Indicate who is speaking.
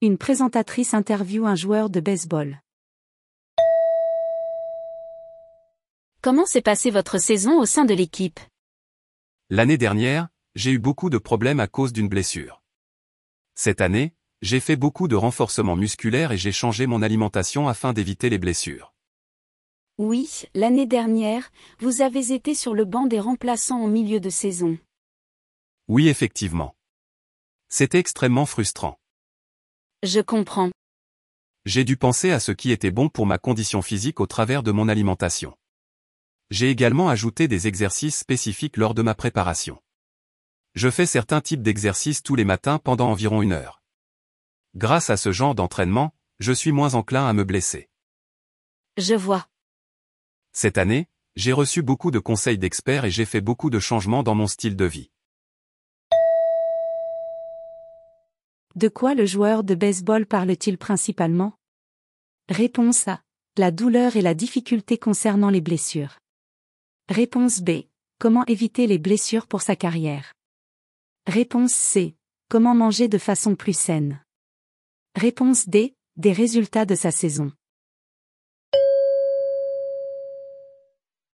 Speaker 1: Une présentatrice interview un joueur de baseball.
Speaker 2: Comment s'est passée votre saison au sein de l'équipe?
Speaker 3: L'année dernière, j'ai eu beaucoup de problèmes à cause d'une blessure. Cette année, j'ai fait beaucoup de renforcement musculaire et j'ai changé mon alimentation afin d'éviter les blessures.
Speaker 2: Oui, l'année dernière, vous avez été sur le banc des remplaçants au milieu de saison.
Speaker 3: Oui, effectivement. C'était extrêmement frustrant.
Speaker 2: Je comprends.
Speaker 3: J'ai dû penser à ce qui était bon pour ma condition physique au travers de mon alimentation. J'ai également ajouté des exercices spécifiques lors de ma préparation. Je fais certains types d'exercices tous les matins pendant environ une heure. Grâce à ce genre d'entraînement, je suis moins enclin à me blesser.
Speaker 2: Je vois.
Speaker 3: Cette année, j'ai reçu beaucoup de conseils d'experts et j'ai fait beaucoup de changements dans mon style de vie.
Speaker 1: De quoi le joueur de baseball parle-t-il principalement? Réponse A. La douleur et la difficulté concernant les blessures. Réponse B. Comment éviter les blessures pour sa carrière? Réponse C. Comment manger de façon plus saine? Réponse D. Des résultats de sa saison.